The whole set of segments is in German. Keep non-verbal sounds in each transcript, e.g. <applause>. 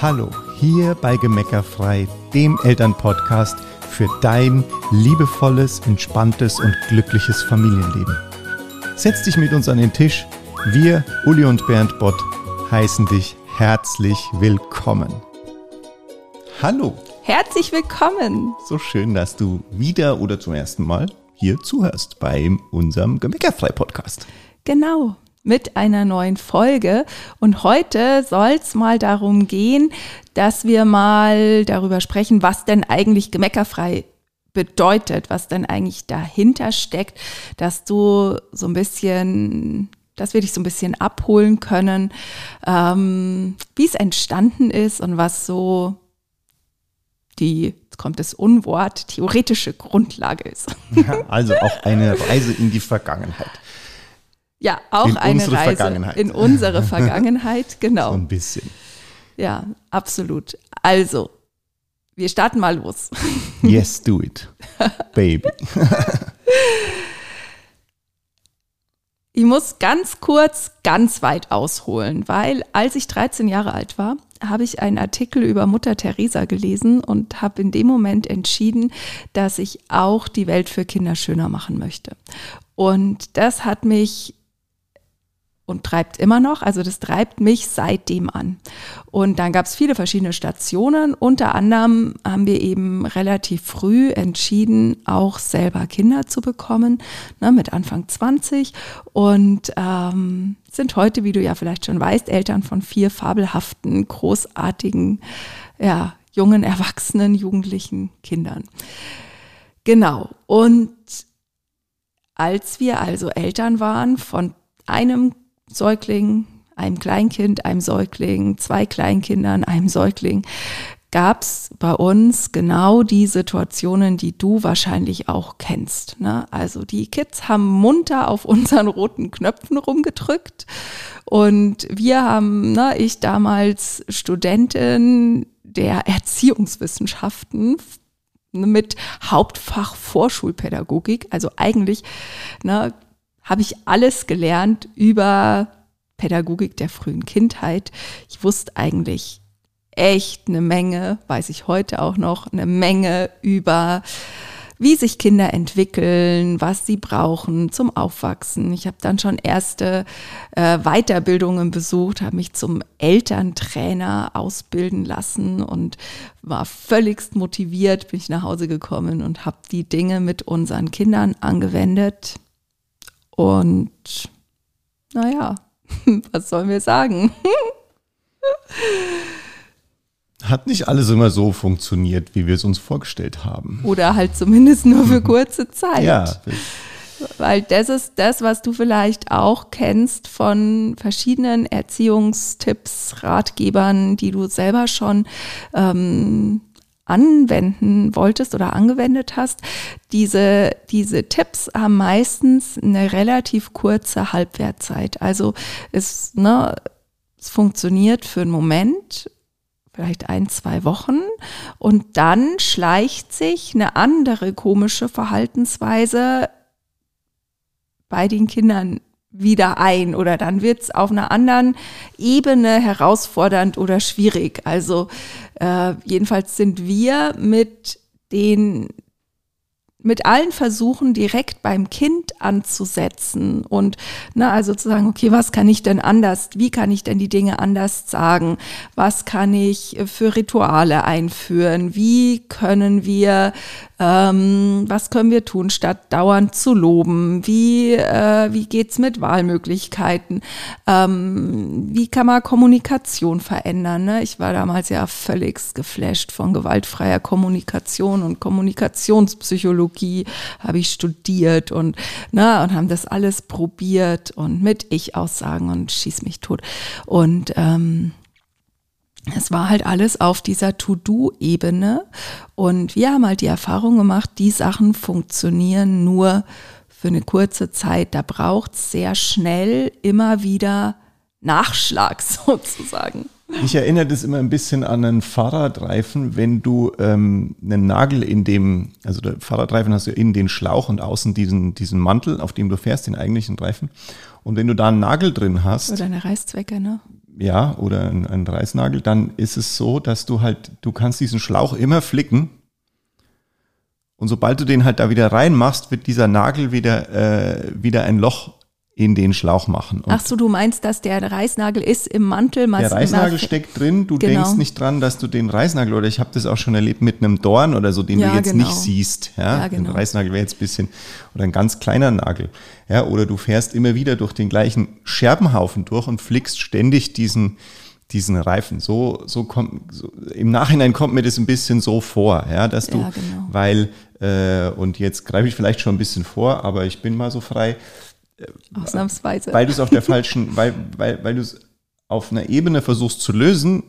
Hallo, hier bei Gemeckerfrei, dem Elternpodcast für dein liebevolles, entspanntes und glückliches Familienleben. Setz dich mit uns an den Tisch. Wir, Uli und Bernd Bott, heißen dich herzlich willkommen. Hallo. Herzlich willkommen. So schön, dass du wieder oder zum ersten Mal hier zuhörst bei unserem Gemeckerfrei-Podcast. Genau, mit einer neuen Folge. Und heute soll es mal darum gehen, dass wir mal darüber sprechen, was denn eigentlich gemeckerfrei bedeutet, was denn eigentlich dahinter steckt, dass du so ein bisschen dass wir dich so ein bisschen abholen können, ähm, wie es entstanden ist und was so die, jetzt kommt das Unwort, theoretische Grundlage ist. <laughs> Also auch eine Reise in die Vergangenheit. Ja, auch in eine Reise in unsere Vergangenheit, <laughs> genau. So ein bisschen. Ja, absolut. Also, wir starten mal los. <laughs> Yes, do it, baby. <laughs> Ich muss ganz kurz, ganz weit ausholen, weil als ich 13 Jahre alt war, habe ich einen Artikel über Mutter Teresa gelesen und habe in dem Moment entschieden, dass ich auch die Welt für Kinder schöner machen möchte. Und das hat mich und treibt immer noch. Also das treibt mich seitdem an. Und dann gab es viele verschiedene Stationen. Unter anderem haben wir eben relativ früh entschieden, auch selber Kinder zu bekommen, ne, mit Anfang 20. Und ähm, sind heute, wie du ja vielleicht schon weißt, Eltern von vier fabelhaften, großartigen, ja, jungen, erwachsenen, jugendlichen Kindern. Genau. Und als wir also Eltern waren von einem Säugling, einem Kleinkind, einem Säugling, zwei Kleinkindern, einem Säugling, gab es bei uns genau die Situationen, die du wahrscheinlich auch kennst. Ne? Also die Kids haben munter auf unseren roten Knöpfen rumgedrückt und wir haben, ne, ich damals Studentin der Erziehungswissenschaften mit Hauptfach Vorschulpädagogik, also eigentlich ne, habe ich alles gelernt über Pädagogik der frühen Kindheit. Ich wusste eigentlich echt eine Menge, weiß ich heute auch noch, eine Menge über wie sich Kinder entwickeln, was sie brauchen zum Aufwachsen. Ich habe dann schon erste äh, Weiterbildungen besucht, habe mich zum Elterntrainer ausbilden lassen und war völligst motiviert, bin ich nach Hause gekommen und habe die Dinge mit unseren Kindern angewendet. Und naja, <laughs> was sollen wir sagen? Hat nicht alles immer so funktioniert, wie wir es uns vorgestellt haben. Oder halt zumindest nur für <laughs> kurze Zeit. Ja. Weil das ist das, was du vielleicht auch kennst von verschiedenen Erziehungstipps, Ratgebern, die du selber schon ähm, anwenden wolltest oder angewendet hast, diese, diese Tipps haben meistens eine relativ kurze Halbwertzeit. Also es, ne, es funktioniert für einen Moment, vielleicht ein, zwei Wochen und dann schleicht sich eine andere komische Verhaltensweise bei den Kindern wieder ein oder dann wird es auf einer anderen Ebene herausfordernd oder schwierig. Also äh, jedenfalls sind wir mit den mit allen Versuchen direkt beim Kind anzusetzen und na, also zu sagen, okay, was kann ich denn anders, wie kann ich denn die Dinge anders sagen, was kann ich für Rituale einführen, wie können wir ähm, was können wir tun, statt dauernd zu loben? Wie, äh, wie geht's mit Wahlmöglichkeiten? Ähm, wie kann man Kommunikation verändern? Ne? Ich war damals ja völlig geflasht von gewaltfreier Kommunikation und Kommunikationspsychologie habe ich studiert und, ne, und haben das alles probiert und mit Ich-Aussagen und schieß mich tot. Und ähm, es war halt alles auf dieser To-Do-Ebene und wir haben halt die Erfahrung gemacht, die Sachen funktionieren nur für eine kurze Zeit. Da braucht es sehr schnell immer wieder Nachschlag <laughs> sozusagen. Ich erinnere das immer ein bisschen an einen Fahrradreifen, wenn du ähm, einen Nagel in dem, also der Fahrradreifen hast du innen den Schlauch und außen diesen, diesen Mantel, auf dem du fährst, den eigentlichen Reifen. Und wenn du da einen Nagel drin hast. Oder eine Reißzwecke, ne? ja, oder ein, ein Reißnagel, dann ist es so, dass du halt, du kannst diesen Schlauch immer flicken. Und sobald du den halt da wieder reinmachst, wird dieser Nagel wieder, äh, wieder ein Loch in den Schlauch machen. Und Ach so, du meinst, dass der Reißnagel ist im Mantel? Der Reißnagel steckt drin. Du genau. denkst nicht dran, dass du den Reißnagel, oder ich habe das auch schon erlebt mit einem Dorn oder so, den ja, du jetzt genau. nicht siehst. Ja, ja genau. Ein Reißnagel wäre jetzt ein bisschen, oder ein ganz kleiner Nagel. Ja, oder du fährst immer wieder durch den gleichen Scherbenhaufen durch und flickst ständig diesen, diesen Reifen. So, so kommt, so, im Nachhinein kommt mir das ein bisschen so vor, ja, dass du, ja, genau. weil, äh, und jetzt greife ich vielleicht schon ein bisschen vor, aber ich bin mal so frei, Ausnahmsweise. Weil du es auf der falschen, weil, weil, weil du es auf einer Ebene versuchst zu lösen,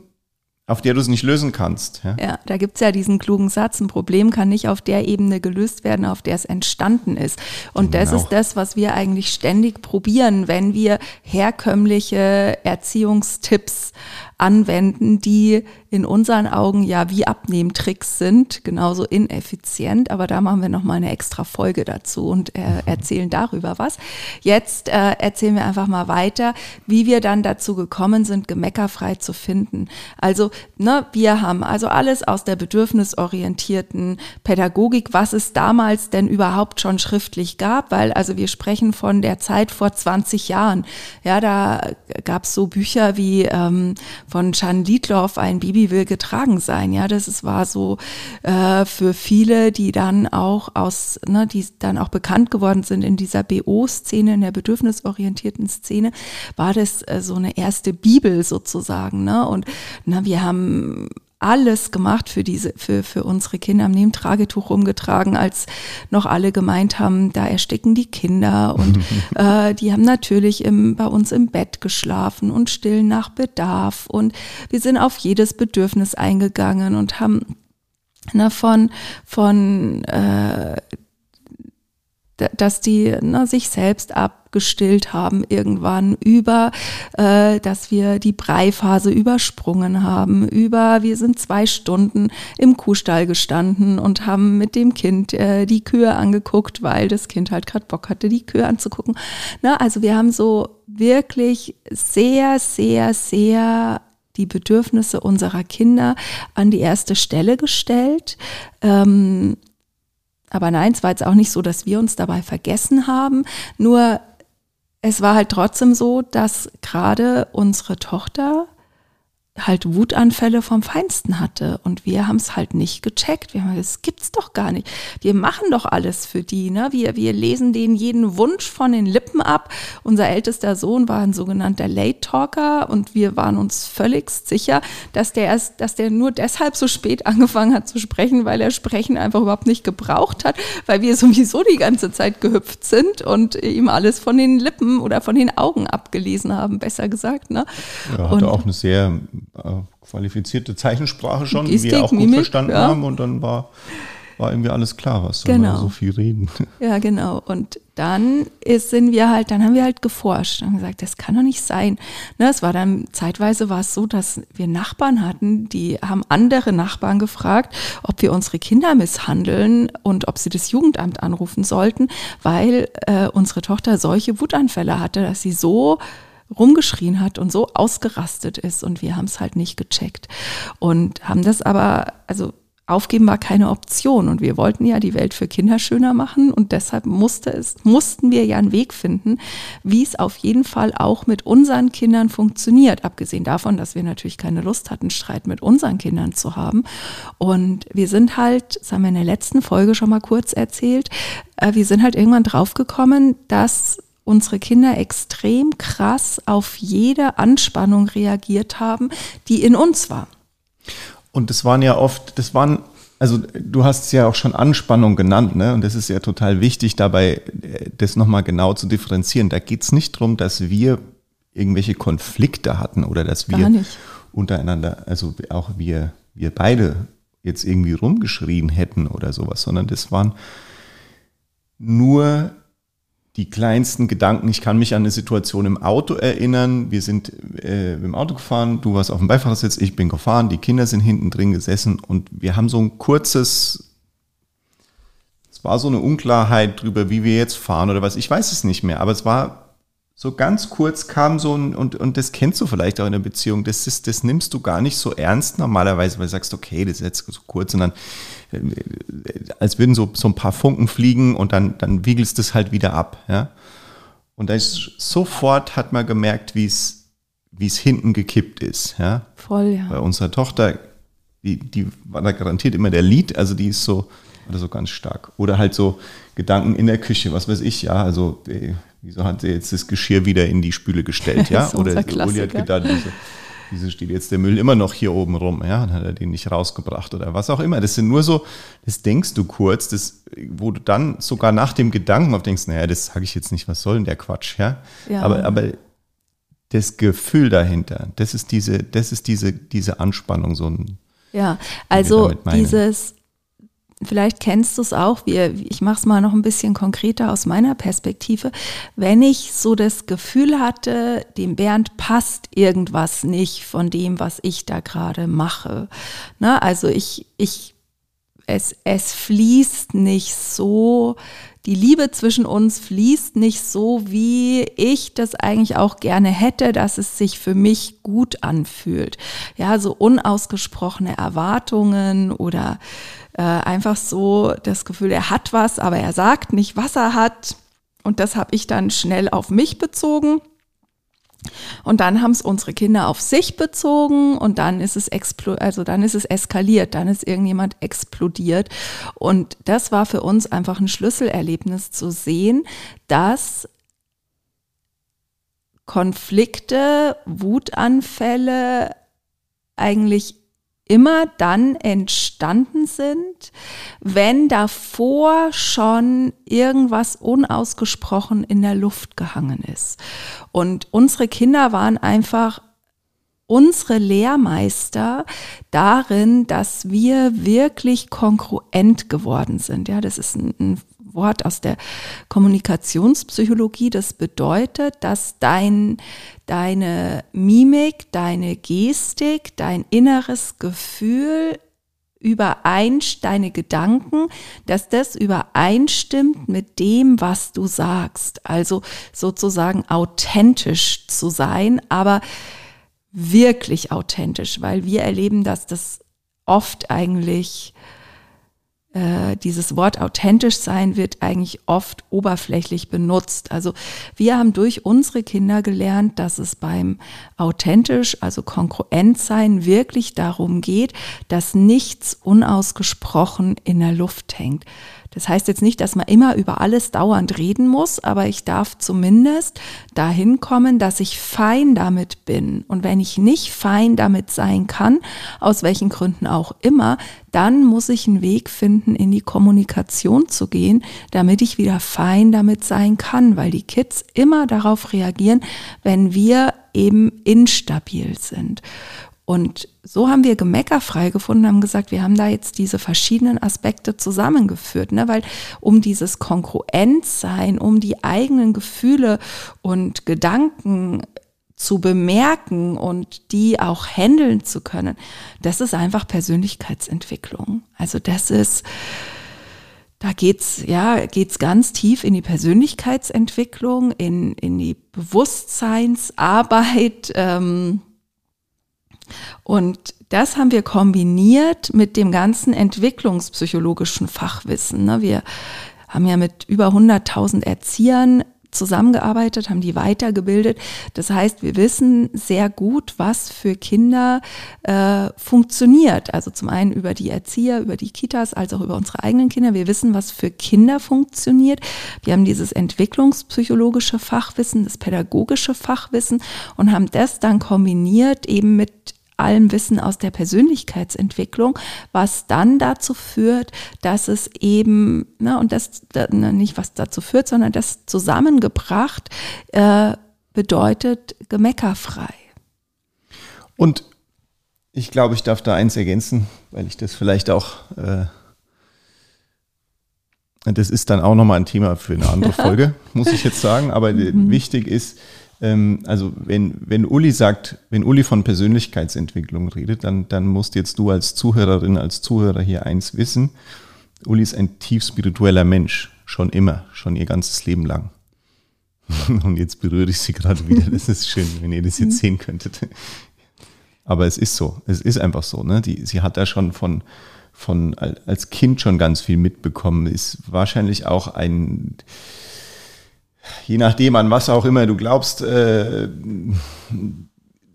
auf der du es nicht lösen kannst. Ja, ja da gibt es ja diesen klugen Satz, ein Problem kann nicht auf der Ebene gelöst werden, auf der es entstanden ist. Und genau. das ist das, was wir eigentlich ständig probieren, wenn wir herkömmliche Erziehungstipps anwenden, die in unseren Augen ja wie Abnehmtricks sind, genauso ineffizient. Aber da machen wir nochmal eine extra Folge dazu und äh, mhm. erzählen darüber was. Jetzt äh, erzählen wir einfach mal weiter, wie wir dann dazu gekommen sind, gemeckerfrei zu finden. Also, ne, wir haben also alles aus der bedürfnisorientierten Pädagogik, was es damals denn überhaupt schon schriftlich gab, weil also wir sprechen von der Zeit vor 20 Jahren. Ja, da gab es so Bücher wie ähm, von Chan Liedloff, ein Baby will getragen sein. Ja, das ist, war so äh, für viele, die dann auch aus, ne, die dann auch bekannt geworden sind in dieser BO-Szene, in der bedürfnisorientierten Szene, war das äh, so eine erste Bibel sozusagen. Ne? Und na, wir haben alles gemacht für diese, für, für unsere Kinder, haben neben Tragetuch rumgetragen, als noch alle gemeint haben, da ersticken die Kinder. Und <laughs> äh, die haben natürlich im, bei uns im Bett geschlafen und stillen nach Bedarf. Und wir sind auf jedes Bedürfnis eingegangen und haben na, von, von äh, dass die na, sich selbst abgestillt haben irgendwann, über, äh, dass wir die Breiphase übersprungen haben, über, wir sind zwei Stunden im Kuhstall gestanden und haben mit dem Kind äh, die Kühe angeguckt, weil das Kind halt gerade Bock hatte, die Kühe anzugucken. Na, also wir haben so wirklich sehr, sehr, sehr die Bedürfnisse unserer Kinder an die erste Stelle gestellt. Ähm, aber nein, es war jetzt auch nicht so, dass wir uns dabei vergessen haben. Nur es war halt trotzdem so, dass gerade unsere Tochter halt Wutanfälle vom Feinsten hatte. Und wir haben es halt nicht gecheckt. Wir haben gesagt, das gibt's doch gar nicht. Wir machen doch alles für die. Ne? Wir, wir lesen denen jeden Wunsch von den Lippen ab. Unser ältester Sohn war ein sogenannter Late Talker und wir waren uns völlig sicher, dass der erst, dass der nur deshalb so spät angefangen hat zu sprechen, weil er Sprechen einfach überhaupt nicht gebraucht hat, weil wir sowieso die ganze Zeit gehüpft sind und ihm alles von den Lippen oder von den Augen abgelesen haben, besser gesagt. Ne? Ja, hatte und, auch eine sehr äh, qualifizierte Zeichensprache schon, Gestik, die wir auch gut Mimik, verstanden ja. haben und dann war, war irgendwie alles klar, was genau. so viel reden. <laughs> Ja, genau. Und dann ist, sind wir halt, dann haben wir halt geforscht und gesagt, das kann doch nicht sein. Ne, es war dann, zeitweise war es so, dass wir Nachbarn hatten, die haben andere Nachbarn gefragt, ob wir unsere Kinder misshandeln und ob sie das Jugendamt anrufen sollten, weil äh, unsere Tochter solche Wutanfälle hatte, dass sie so rumgeschrien hat und so ausgerastet ist und wir haben es halt nicht gecheckt. Und haben das aber, also aufgeben war keine Option. Und wir wollten ja die Welt für Kinder schöner machen und deshalb musste es, mussten wir ja einen Weg finden, wie es auf jeden Fall auch mit unseren Kindern funktioniert, abgesehen davon, dass wir natürlich keine Lust hatten, Streit mit unseren Kindern zu haben. Und wir sind halt, das haben wir in der letzten Folge schon mal kurz erzählt, äh, wir sind halt irgendwann draufgekommen, dass unsere Kinder extrem krass auf jede Anspannung reagiert haben, die in uns war. Und das waren ja oft, das waren, also du hast es ja auch schon Anspannung genannt, ne? Und das ist ja total wichtig, dabei das nochmal genau zu differenzieren. Da geht es nicht darum, dass wir irgendwelche Konflikte hatten oder dass wir untereinander, also auch wir, wir beide jetzt irgendwie rumgeschrien hätten oder sowas, sondern das waren nur die kleinsten Gedanken. Ich kann mich an eine Situation im Auto erinnern. Wir sind äh, im Auto gefahren, du warst auf dem Beifahrersitz, ich bin gefahren, die Kinder sind hinten drin gesessen und wir haben so ein kurzes, es war so eine Unklarheit drüber, wie wir jetzt fahren oder was, ich weiß es nicht mehr, aber es war so ganz kurz kam so ein, und, und das kennst du vielleicht auch in der Beziehung, das, ist, das nimmst du gar nicht so ernst normalerweise, weil du sagst, okay, das ist jetzt so kurz und dann, äh, als würden so, so ein paar Funken fliegen und dann, dann wiegelst du es halt wieder ab, ja. Und da ist sofort hat man gemerkt, wie es, wie es hinten gekippt ist, ja. Voll, ja. Bei unserer Tochter, die, die war da garantiert immer der Lied, also die ist so, oder so ganz stark. Oder halt so Gedanken in der Küche, was weiß ich, ja, also äh, wieso hat sie jetzt das Geschirr wieder in die Spüle gestellt, <laughs> ja? Oder Uli hat gedacht, wieso, wieso steht jetzt der Müll immer noch hier oben rum, ja? Dann hat er den nicht rausgebracht oder was auch immer. Das sind nur so, das denkst du kurz, das, wo du dann sogar nach dem Gedanken auf denkst, naja, das sage ich jetzt nicht, was soll denn der Quatsch, ja? ja. Aber, aber das Gefühl dahinter, das ist diese, das ist diese, diese Anspannung, so ein ja, also dieses vielleicht kennst du es auch, wie, ich mache es mal noch ein bisschen konkreter aus meiner Perspektive, wenn ich so das Gefühl hatte, dem Bernd passt irgendwas nicht von dem, was ich da gerade mache. Ne? Also ich, ich, es, es fließt nicht so, die Liebe zwischen uns fließt nicht so, wie ich das eigentlich auch gerne hätte, dass es sich für mich gut anfühlt. Ja, so unausgesprochene Erwartungen oder äh, einfach so das Gefühl, er hat was, aber er sagt nicht, was er hat. Und das habe ich dann schnell auf mich bezogen. Und dann haben es unsere Kinder auf sich bezogen und dann ist es explo also dann ist es eskaliert, dann ist irgendjemand explodiert. Und das war für uns einfach ein Schlüsselerlebnis zu sehen, dass Konflikte, Wutanfälle eigentlich immer dann entstanden sind, wenn davor schon irgendwas unausgesprochen in der Luft gehangen ist. Und unsere Kinder waren einfach unsere Lehrmeister darin, dass wir wirklich konkurrent geworden sind. Ja, das ist ein, ein Wort aus der Kommunikationspsychologie. Das bedeutet, dass dein, deine Mimik, deine Gestik, dein inneres Gefühl übereinstimmt, deine Gedanken, dass das übereinstimmt mit dem, was du sagst. Also sozusagen authentisch zu sein, aber wirklich authentisch, weil wir erleben, dass das oft eigentlich äh, dieses Wort authentisch sein wird eigentlich oft oberflächlich benutzt. Also wir haben durch unsere Kinder gelernt, dass es beim authentisch, also kongruent sein, wirklich darum geht, dass nichts unausgesprochen in der Luft hängt. Das heißt jetzt nicht, dass man immer über alles dauernd reden muss, aber ich darf zumindest dahin kommen, dass ich fein damit bin. Und wenn ich nicht fein damit sein kann, aus welchen Gründen auch immer, dann muss ich einen Weg finden, in die Kommunikation zu gehen, damit ich wieder fein damit sein kann, weil die Kids immer darauf reagieren, wenn wir eben instabil sind. Und so haben wir gemeckerfrei gefunden, haben gesagt, wir haben da jetzt diese verschiedenen Aspekte zusammengeführt, ne? weil um dieses Konkurrenzsein, um die eigenen Gefühle und Gedanken zu bemerken und die auch handeln zu können, das ist einfach Persönlichkeitsentwicklung. Also das ist, da geht's ja geht's ganz tief in die Persönlichkeitsentwicklung, in in die Bewusstseinsarbeit. Ähm, und das haben wir kombiniert mit dem ganzen entwicklungspsychologischen Fachwissen. Ne? Wir haben ja mit über 100.000 Erziehern zusammengearbeitet, haben die weitergebildet. Das heißt, wir wissen sehr gut, was für Kinder äh, funktioniert. Also zum einen über die Erzieher, über die Kitas, als auch über unsere eigenen Kinder. Wir wissen, was für Kinder funktioniert. Wir haben dieses entwicklungspsychologische Fachwissen, das pädagogische Fachwissen und haben das dann kombiniert eben mit allem Wissen aus der Persönlichkeitsentwicklung, was dann dazu führt, dass es eben, na, und das nicht was dazu führt, sondern das zusammengebracht äh, bedeutet gemeckerfrei. Und ich glaube, ich darf da eins ergänzen, weil ich das vielleicht auch, äh, das ist dann auch nochmal ein Thema für eine andere <laughs> Folge, muss ich jetzt sagen, aber mhm. wichtig ist, ähm, also wenn, wenn Uli sagt, wenn Uli von Persönlichkeitsentwicklung redet, dann, dann musst jetzt du als Zuhörerin, als Zuhörer hier eins wissen. Uli ist ein tief spiritueller Mensch, schon immer, schon ihr ganzes Leben lang. <laughs> Und jetzt berühre ich sie gerade wieder. Das ist schön, wenn ihr das jetzt sehen könntet. Aber es ist so. Es ist einfach so. Ne? Die, sie hat da schon von, von als Kind schon ganz viel mitbekommen. Ist wahrscheinlich auch ein, je nachdem an was auch immer du glaubst, äh,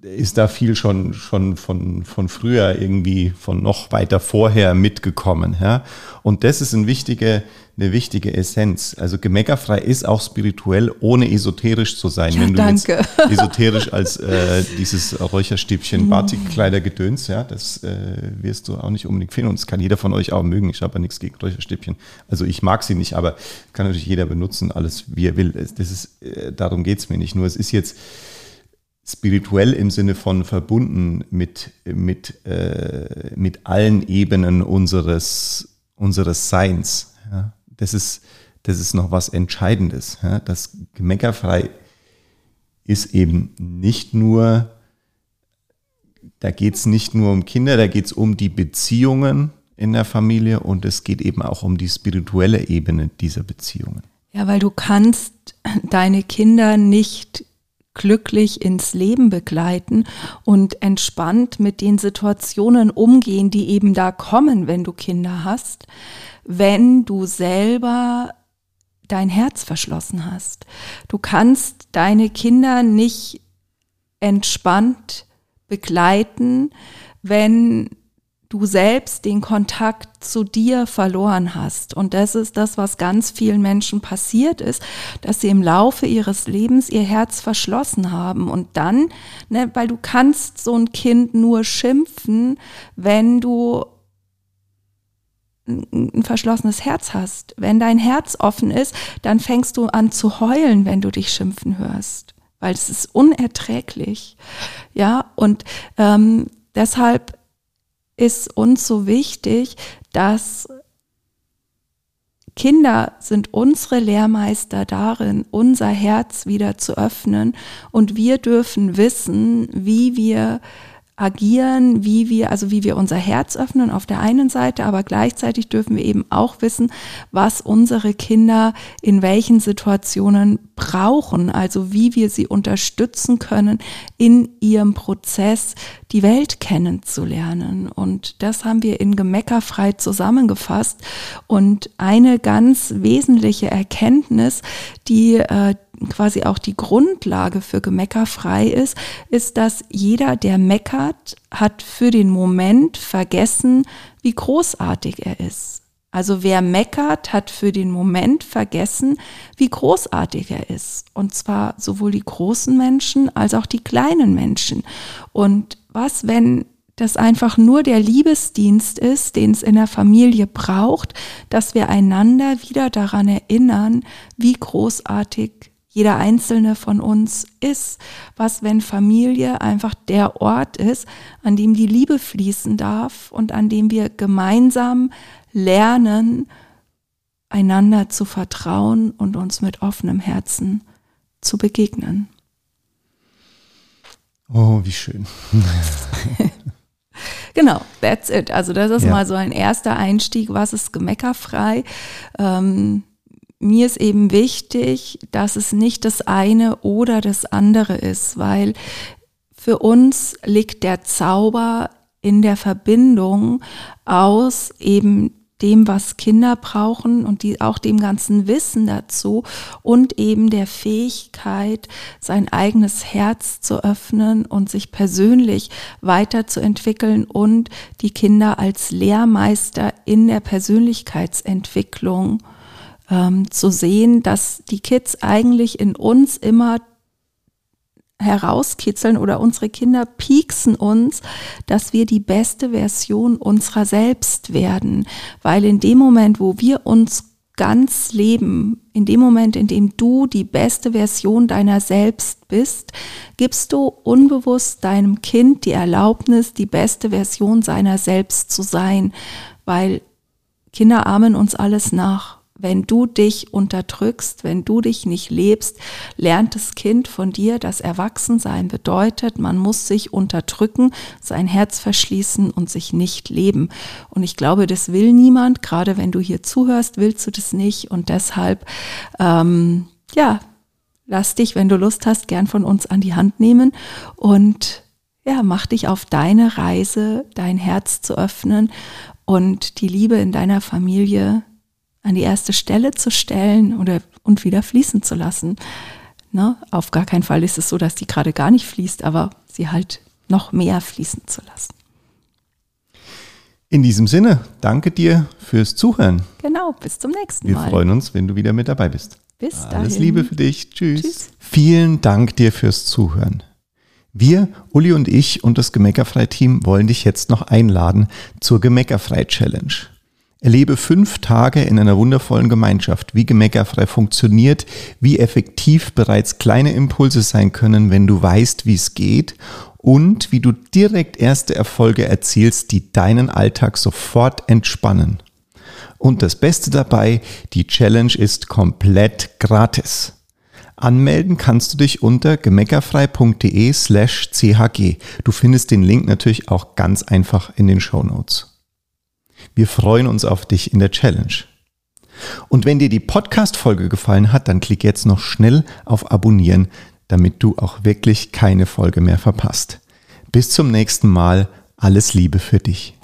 ist da viel schon, schon von, von früher irgendwie, von noch weiter vorher mitgekommen. Ja? Und das ist ein wichtige, eine wichtige Essenz. Also gemeckerfrei ist auch spirituell, ohne esoterisch zu sein. Ja, Wenn du danke. jetzt <laughs> esoterisch als äh, dieses Räucherstäbchen, mhm. Batikkleider gedöns, ja, das äh, wirst du auch nicht unbedingt finden. Und das kann jeder von euch auch mögen. Ich habe ja nichts gegen Räucherstäbchen. Also ich mag sie nicht, aber kann natürlich jeder benutzen, alles wie er will. Das ist, äh, darum geht's mir nicht. Nur es ist jetzt spirituell im Sinne von verbunden mit, mit, äh, mit allen Ebenen unseres, unseres Seins. Ja? Das, ist, das ist noch was Entscheidendes. Ja? Das Gemeckerfrei ist eben nicht nur, da geht es nicht nur um Kinder, da geht es um die Beziehungen in der Familie und es geht eben auch um die spirituelle Ebene dieser Beziehungen. Ja, weil du kannst deine Kinder nicht glücklich ins Leben begleiten und entspannt mit den Situationen umgehen, die eben da kommen, wenn du Kinder hast, wenn du selber dein Herz verschlossen hast. Du kannst deine Kinder nicht entspannt begleiten, wenn du selbst den Kontakt zu dir verloren hast. Und das ist das, was ganz vielen Menschen passiert ist, dass sie im Laufe ihres Lebens ihr Herz verschlossen haben. Und dann, ne, weil du kannst so ein Kind nur schimpfen, wenn du ein verschlossenes Herz hast. Wenn dein Herz offen ist, dann fängst du an zu heulen, wenn du dich schimpfen hörst, weil es ist unerträglich. Ja, und ähm, deshalb ist uns so wichtig, dass Kinder sind unsere Lehrmeister darin, unser Herz wieder zu öffnen. Und wir dürfen wissen, wie wir agieren, wie wir, also wie wir unser Herz öffnen auf der einen Seite, aber gleichzeitig dürfen wir eben auch wissen, was unsere Kinder in welchen Situationen brauchen, also wie wir sie unterstützen können in ihrem Prozess, die Welt kennenzulernen. Und das haben wir in Gemeckerfrei zusammengefasst. Und eine ganz wesentliche Erkenntnis, die äh, quasi auch die Grundlage für Gemeckerfrei ist, ist, dass jeder, der meckert, hat für den Moment vergessen, wie großartig er ist. Also wer meckert, hat für den Moment vergessen, wie großartig er ist. Und zwar sowohl die großen Menschen als auch die kleinen Menschen. Und was, wenn das einfach nur der Liebesdienst ist, den es in der Familie braucht, dass wir einander wieder daran erinnern, wie großartig jeder einzelne von uns ist. Was, wenn Familie einfach der Ort ist, an dem die Liebe fließen darf und an dem wir gemeinsam lernen, einander zu vertrauen und uns mit offenem Herzen zu begegnen. Oh, wie schön. <laughs> genau, that's it. Also das ist ja. mal so ein erster Einstieg, was ist gemeckerfrei. Ähm, mir ist eben wichtig, dass es nicht das eine oder das andere ist, weil für uns liegt der Zauber in der Verbindung aus eben dem, was Kinder brauchen und die, auch dem ganzen Wissen dazu und eben der Fähigkeit, sein eigenes Herz zu öffnen und sich persönlich weiterzuentwickeln und die Kinder als Lehrmeister in der Persönlichkeitsentwicklung ähm, zu sehen, dass die Kids eigentlich in uns immer herauskitzeln oder unsere Kinder pieksen uns, dass wir die beste Version unserer selbst werden. Weil in dem Moment, wo wir uns ganz leben, in dem Moment, in dem du die beste Version deiner selbst bist, gibst du unbewusst deinem Kind die Erlaubnis, die beste Version seiner selbst zu sein, weil Kinder ahmen uns alles nach. Wenn du dich unterdrückst, wenn du dich nicht lebst, lernt das Kind von dir, dass Erwachsensein bedeutet, man muss sich unterdrücken, sein Herz verschließen und sich nicht leben. Und ich glaube, das will niemand. Gerade wenn du hier zuhörst, willst du das nicht. Und deshalb, ähm, ja, lass dich, wenn du Lust hast, gern von uns an die Hand nehmen und ja, mach dich auf deine Reise, dein Herz zu öffnen und die Liebe in deiner Familie an die erste Stelle zu stellen oder und wieder fließen zu lassen. Ne? Auf gar keinen Fall ist es so, dass die gerade gar nicht fließt, aber sie halt noch mehr fließen zu lassen. In diesem Sinne, danke dir fürs Zuhören. Genau, bis zum nächsten Wir Mal. Wir freuen uns, wenn du wieder mit dabei bist. Bis dahin. Alles Liebe für dich. Tschüss. Tschüss. Vielen Dank dir fürs Zuhören. Wir, Uli und ich und das Gemeckerfrei-Team wollen dich jetzt noch einladen zur Gemeckerfrei-Challenge. Erlebe fünf Tage in einer wundervollen Gemeinschaft, wie Gemeckerfrei funktioniert, wie effektiv bereits kleine Impulse sein können, wenn du weißt, wie es geht und wie du direkt erste Erfolge erzielst, die deinen Alltag sofort entspannen. Und das Beste dabei, die Challenge ist komplett gratis. Anmelden kannst du dich unter gemeckerfrei.de slash chg. Du findest den Link natürlich auch ganz einfach in den Show Notes. Wir freuen uns auf dich in der Challenge. Und wenn dir die Podcast-Folge gefallen hat, dann klick jetzt noch schnell auf Abonnieren, damit du auch wirklich keine Folge mehr verpasst. Bis zum nächsten Mal. Alles Liebe für dich.